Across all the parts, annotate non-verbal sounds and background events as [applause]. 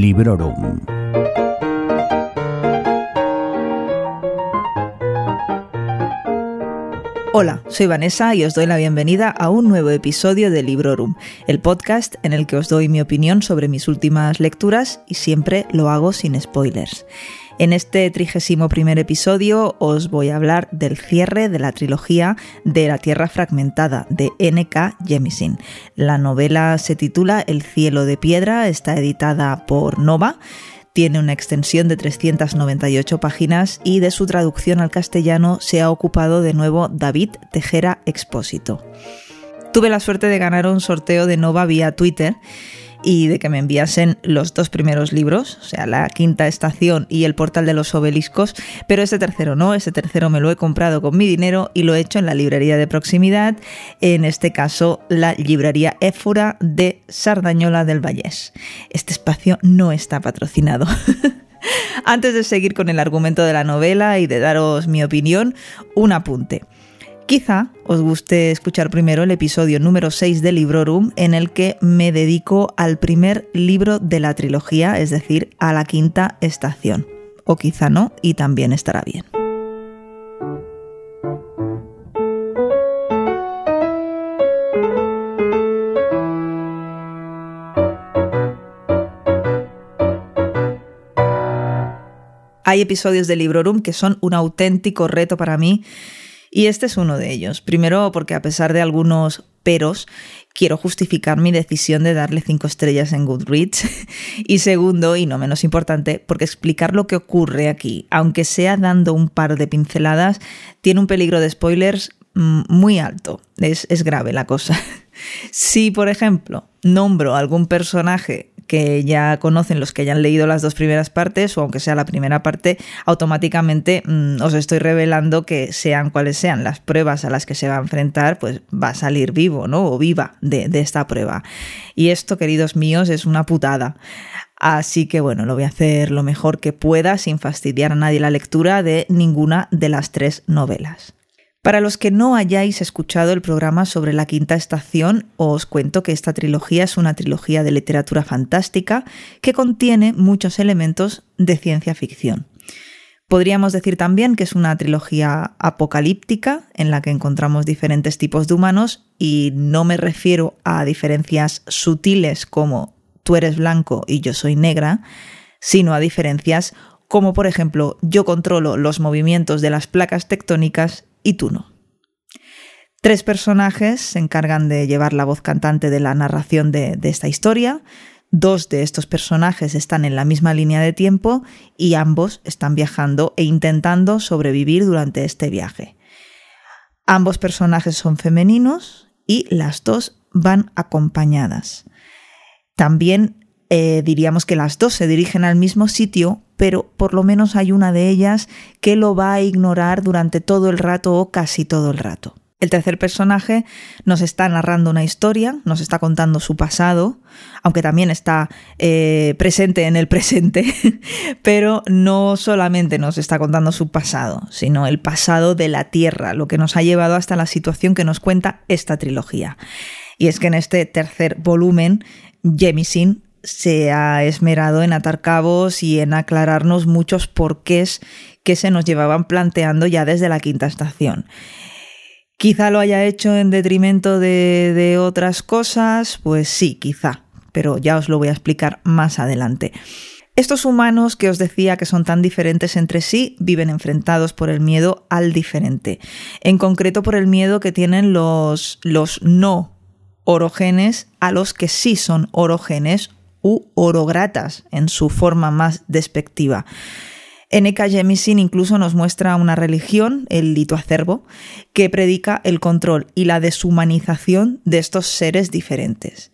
Librorum. Hola, soy Vanessa y os doy la bienvenida a un nuevo episodio de Librorum, el podcast en el que os doy mi opinión sobre mis últimas lecturas y siempre lo hago sin spoilers. En este trigésimo primer episodio os voy a hablar del cierre de la trilogía de La Tierra Fragmentada de N.K. Jemisin. La novela se titula El cielo de piedra, está editada por Nova tiene una extensión de 398 páginas y de su traducción al castellano se ha ocupado de nuevo David Tejera Expósito. Tuve la suerte de ganar un sorteo de Nova vía Twitter y de que me enviasen los dos primeros libros, o sea, la quinta estación y el portal de los obeliscos, pero ese tercero no, ese tercero me lo he comprado con mi dinero y lo he hecho en la librería de proximidad, en este caso la librería Éfora de Sardañola del Vallés. Este espacio no está patrocinado. [laughs] Antes de seguir con el argumento de la novela y de daros mi opinión, un apunte. Quizá os guste escuchar primero el episodio número 6 de Librorum, en el que me dedico al primer libro de la trilogía, es decir, a la quinta estación. O quizá no, y también estará bien. Hay episodios de Librorum que son un auténtico reto para mí y este es uno de ellos. Primero porque a pesar de algunos peros, quiero justificar mi decisión de darle cinco estrellas en Goodreads. [laughs] y segundo, y no menos importante, porque explicar lo que ocurre aquí, aunque sea dando un par de pinceladas, tiene un peligro de spoilers mm, muy alto. Es, es grave la cosa. [laughs] si, por ejemplo, nombro algún personaje que ya conocen los que hayan leído las dos primeras partes, o aunque sea la primera parte, automáticamente mm, os estoy revelando que sean cuales sean las pruebas a las que se va a enfrentar, pues va a salir vivo, ¿no? O viva de, de esta prueba. Y esto, queridos míos, es una putada. Así que bueno, lo voy a hacer lo mejor que pueda sin fastidiar a nadie la lectura de ninguna de las tres novelas. Para los que no hayáis escuchado el programa sobre la quinta estación, os cuento que esta trilogía es una trilogía de literatura fantástica que contiene muchos elementos de ciencia ficción. Podríamos decir también que es una trilogía apocalíptica en la que encontramos diferentes tipos de humanos y no me refiero a diferencias sutiles como tú eres blanco y yo soy negra, sino a diferencias como por ejemplo yo controlo los movimientos de las placas tectónicas y tú no. Tres personajes se encargan de llevar la voz cantante de la narración de, esta historia. Dos de estos personajes están en la misma línea de tiempo y ambos están viajando e intentando sobrevivir durante este viaje. Ambos personajes son femeninos y las dos van acompañadas. También eh, diríamos que las dos se dirigen al mismo sitio, pero por lo menos hay una de ellas que lo va a ignorar durante todo el rato o casi todo el rato. El tercer personaje nos está narrando una historia, nos está contando su pasado, aunque también está eh, presente en el presente, [laughs] pero no solamente nos está contando su pasado, sino el pasado de la Tierra, lo que nos ha llevado hasta la situación que nos cuenta esta trilogía. Y es que en este tercer volumen, Jemisin se ha esmerado en atar cabos y en aclararnos muchos porqués que se nos llevaban planteando ya desde la quinta estación. Quizá lo haya hecho en detrimento de, otras cosas, pues sí, quizá, pero ya os lo voy a explicar más adelante. Estos humanos que os decía que son tan diferentes entre sí viven enfrentados por el miedo al diferente, en concreto por el miedo que tienen los, los no orogenes a los que sí son orogenes u orogratas en su forma más despectiva. N.K. Jemisin incluso nos muestra una religión, el litoacervo, que predica el control y la deshumanización de estos seres diferentes.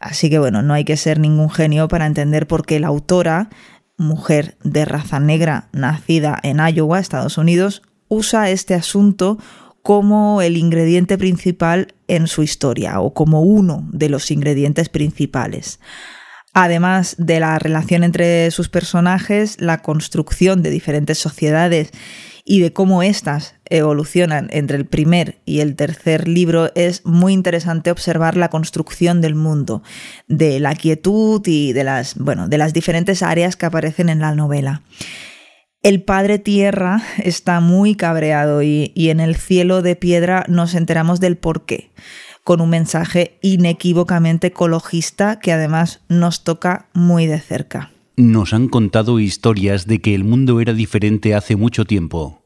Así que bueno, no hay que ser ningún genio para entender por qué la autora, mujer de raza negra nacida en Iowa, Estados Unidos, usa este asunto como el ingrediente principal en su historia o como uno de los ingredientes principales. Además de la relación entre sus personajes, la construcción de diferentes sociedades y de cómo éstas evolucionan entre el primer y el tercer libro, es muy interesante observar la construcción del mundo, de la quietud y de las, bueno, de las diferentes áreas que aparecen en la novela. El padre tierra está muy cabreado y, y en el cielo de piedra nos enteramos del porqué con un mensaje inequívocamente ecologista que además nos toca muy de cerca. Nos han contado historias de que el mundo era diferente hace mucho tiempo.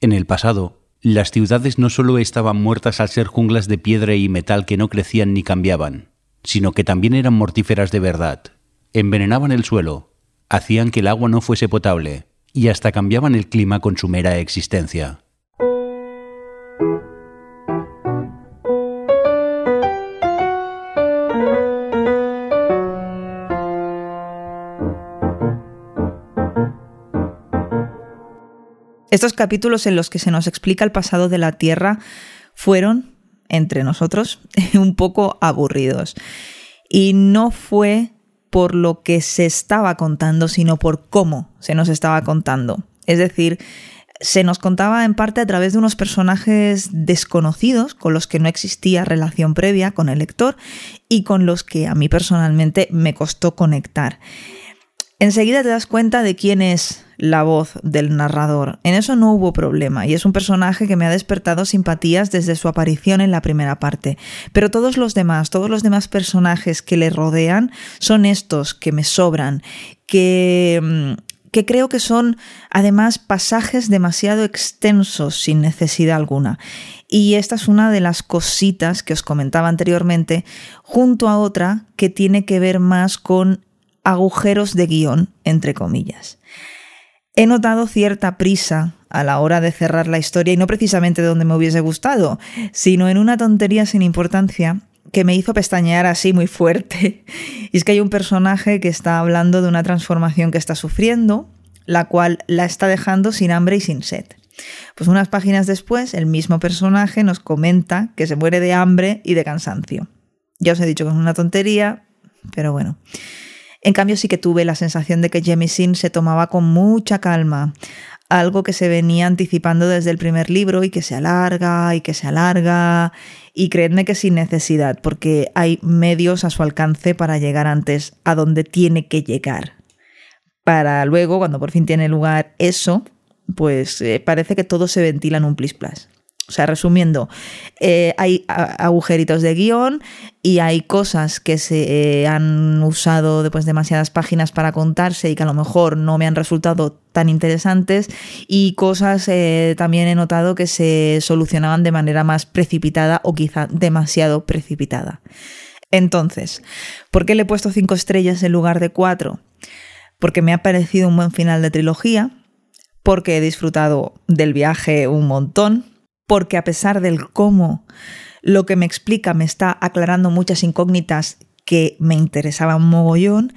En el pasado, las ciudades no solo estaban muertas al ser junglas de piedra y metal que no crecían ni cambiaban, sino que también eran mortíferas de verdad. Envenenaban el suelo, hacían que el agua no fuese potable y hasta cambiaban el clima con su mera existencia. Estos capítulos en los que se nos explica el pasado de la Tierra fueron, entre nosotros, [laughs] un poco aburridos. Y no fue por lo que se estaba contando, sino por cómo se nos estaba contando. Es decir, se nos contaba en parte a través de unos personajes desconocidos con los que no existía relación previa con el lector y con los que a mí personalmente me costó conectar. Enseguida te das cuenta de quién es la voz del narrador. En eso no hubo problema y es un personaje que me ha despertado simpatías desde su aparición en la primera parte. Pero todos los demás, todos los demás personajes que le rodean son estos que me sobran, que mm, que creo que son además pasajes demasiado extensos sin necesidad alguna. Y esta es una de las cositas que os comentaba anteriormente, junto a otra que tiene que ver más con agujeros de guion, entre comillas. He notado cierta prisa a la hora de cerrar la historia y no precisamente donde me hubiese gustado, sino en una tontería sin importancia que me hizo pestañear así muy fuerte. Y es que hay un personaje que está hablando de una transformación que está sufriendo, la cual la está dejando sin hambre y sin sed. Pues unas páginas después, el mismo personaje nos comenta que se muere de hambre y de cansancio. Ya os he dicho que es una tontería, pero bueno. En cambio sí que tuve la sensación de que Jemisin se tomaba con mucha calma, algo que se venía anticipando desde el primer libro y que se alarga y que se alarga y creedme que sin necesidad, porque hay medios a su alcance para llegar antes a donde tiene que llegar. Para luego, cuando por fin tiene lugar eso, pues eh, parece que todo se ventila en un plis plas. O sea, resumiendo, eh, hay agujeritos de guion y hay cosas que se eh, han usado después demasiadas páginas para contarse y que a lo mejor no me han resultado tan interesantes y cosas eh, también he notado que se solucionaban de manera más precipitada o quizá demasiado precipitada. Entonces, ¿por qué le he puesto cinco estrellas en lugar de cuatro? Porque me ha parecido un buen final de trilogía, porque he disfrutado del viaje un montón, porque a pesar del cómo lo que me explica me está aclarando muchas incógnitas que me interesaban mogollón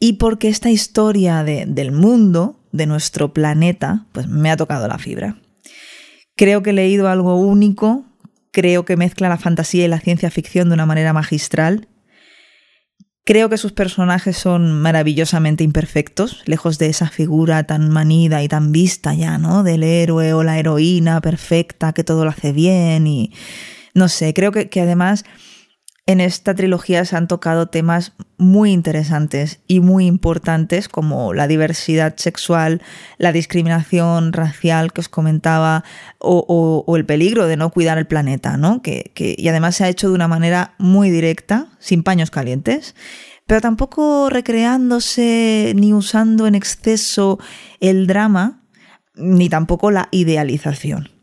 y porque esta historia del mundo, de nuestro planeta, pues me ha tocado la fibra. Creo que he leído algo único, creo que mezcla la fantasía y la ciencia ficción de una manera magistral Creo que sus personajes son maravillosamente imperfectos, lejos de esa figura tan manida y tan vista ya, ¿no? Del héroe o la heroína perfecta que todo lo hace bien y no sé, creo que, que además en esta trilogía se han tocado temas muy interesantes y muy importantes como la diversidad sexual, la discriminación racial que os comentaba o, el peligro de no cuidar el planeta, ¿no? Que, que, y además se ha hecho de una manera muy directa, sin paños calientes, pero tampoco recreándose ni usando en exceso el drama, ni tampoco la idealización.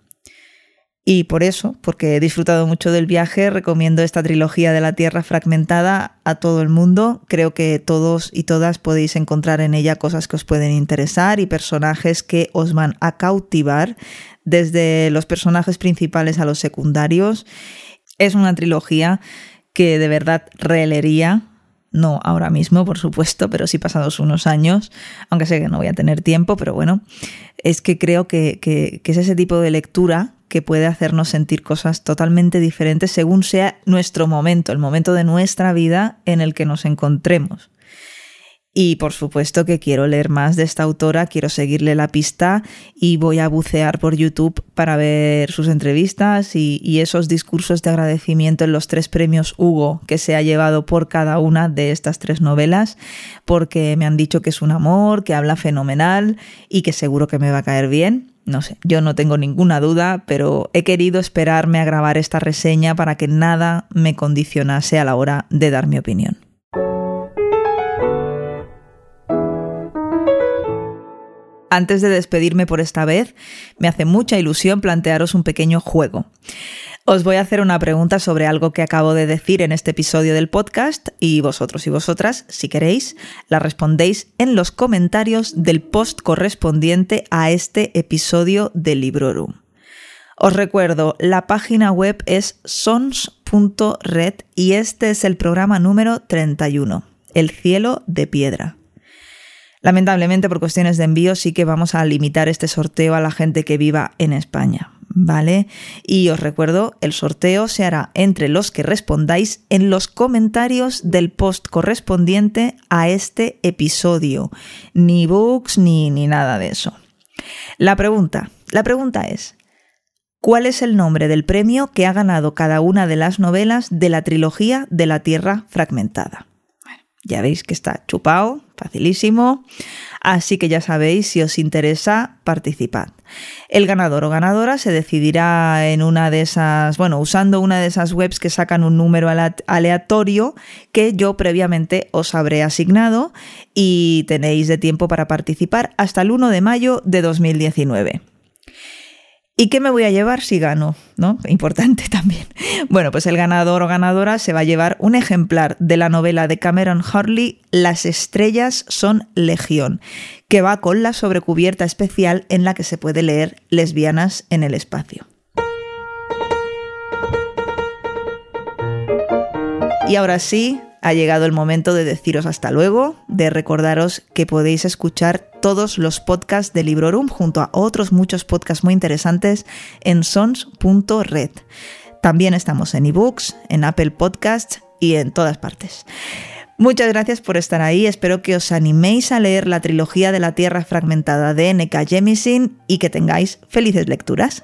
Y por eso, porque he disfrutado mucho del viaje, recomiendo esta trilogía de la Tierra fragmentada a todo el mundo. Creo que todos y todas podéis encontrar en ella cosas que os pueden interesar y personajes que os van a cautivar, desde los personajes principales a los secundarios. Es una trilogía que de verdad releería no ahora mismo, por supuesto, pero sí pasados unos años, aunque sé que no voy a tener tiempo, pero bueno, es que creo que, que, es ese tipo de lectura que puede hacernos sentir cosas totalmente diferentes según sea nuestro momento, el momento de nuestra vida en el que nos encontremos. Y por supuesto que quiero leer más de esta autora, quiero seguirle la pista y voy a bucear por YouTube para ver sus entrevistas y, y, esos discursos de agradecimiento en los tres premios Hugo que se ha llevado por cada una de estas tres novelas, porque me han dicho que es un amor, que habla fenomenal y que seguro que me va a caer bien. No sé, yo no tengo ninguna duda, pero he querido esperarme a grabar esta reseña para que nada me condicionase a la hora de dar mi opinión. Antes de despedirme por esta vez, me hace mucha ilusión plantearos un pequeño juego. Os voy a hacer una pregunta sobre algo que acabo de decir en este episodio del podcast y vosotros y vosotras, si queréis, la respondéis en los comentarios del post correspondiente a este episodio de Librorum. Os recuerdo, la página web es sons.red y este es el programa número 31, El cielo de piedra. Lamentablemente, por cuestiones de envío, sí que vamos a limitar este sorteo a la gente que viva en España. ¿Vale? Y os recuerdo, el sorteo se hará entre los que respondáis en los comentarios del post correspondiente a este episodio. Ni books ni, ni nada de eso. La pregunta, la pregunta es, ¿cuál es el nombre del premio que ha ganado cada una de las novelas de la trilogía de la Tierra Fragmentada? Ya veis que está chupado, facilísimo. Así que ya sabéis, si os interesa, participad. El ganador o ganadora se decidirá en una de esas, bueno, usando una de esas webs que sacan un número aleatorio que yo previamente os habré asignado y tenéis de tiempo para participar hasta el 1 de mayo de 2019. ¿Y qué me voy a llevar si gano? ¿No? Importante [laughs] también. Bueno, pues el ganador o ganadora se va a llevar un ejemplar de la novela de Cameron Harley, Las estrellas son legión, que va con la sobrecubierta especial en la que se puede leer Lesbianas en el espacio. Y ahora sí, ha llegado el momento de deciros hasta luego, de recordaros que podéis escuchar todos los podcasts de Librorum junto a otros muchos podcasts muy interesantes en sons.red. También estamos en ebooks, en Apple Podcasts y en todas partes. Muchas gracias por estar ahí, espero que os animéis a leer la trilogía de la Tierra Fragmentada de N.K. Jemisin y que tengáis felices lecturas.